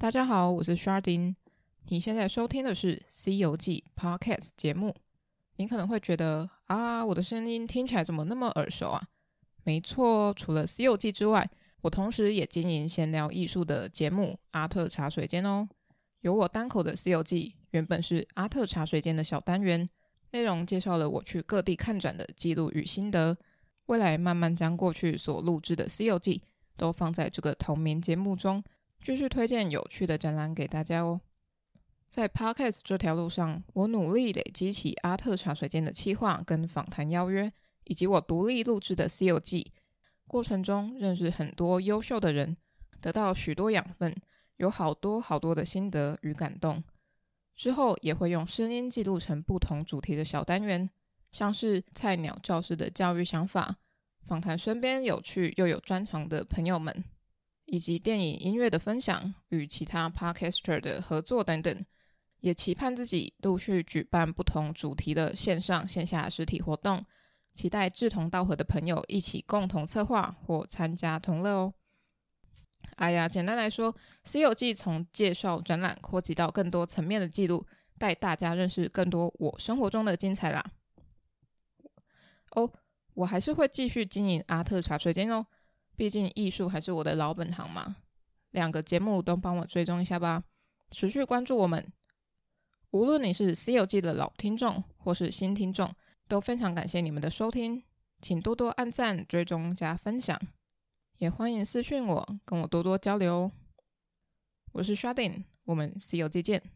大家好，我是 Sharding。你现在收听的是《西游记》Podcast 节目。你可能会觉得啊，我的声音听起来怎么那么耳熟啊？没错，除了《西游记》之外，我同时也经营闲聊艺术的节目《阿特茶水间》哦。由我单口的《西游记》原本是阿特茶水间的小单元，内容介绍了我去各地看展的记录与心得。未来慢慢将过去所录制的《西游记》都放在这个同名节目中。继续推荐有趣的展览给大家哦。在 Podcast 这条路上，我努力累积起阿特茶水间的企划跟访谈邀约，以及我独立录制的《C 游记》过程中，认识很多优秀的人，得到许多养分，有好多好多的心得与感动。之后也会用声音记录成不同主题的小单元，像是菜鸟教师的教育想法，访谈身边有趣又有专长的朋友们。以及电影音乐的分享与其他 podcaster 的合作等等，也期盼自己陆续举办不同主题的线上线下实体活动，期待志同道合的朋友一起共同策划或参加同乐哦。哎呀，简单来说，《C 游记》从介绍展览扩及到更多层面的记录，带大家认识更多我生活中的精彩啦。哦，我还是会继续经营阿特茶水间哦。毕竟艺术还是我的老本行嘛，两个节目都帮我追踪一下吧，持续关注我们。无论你是《西游记》的老听众或是新听众，都非常感谢你们的收听，请多多按赞、追踪加分享，也欢迎私讯我，跟我多多交流。我是 Chardin，我们《西游记》见。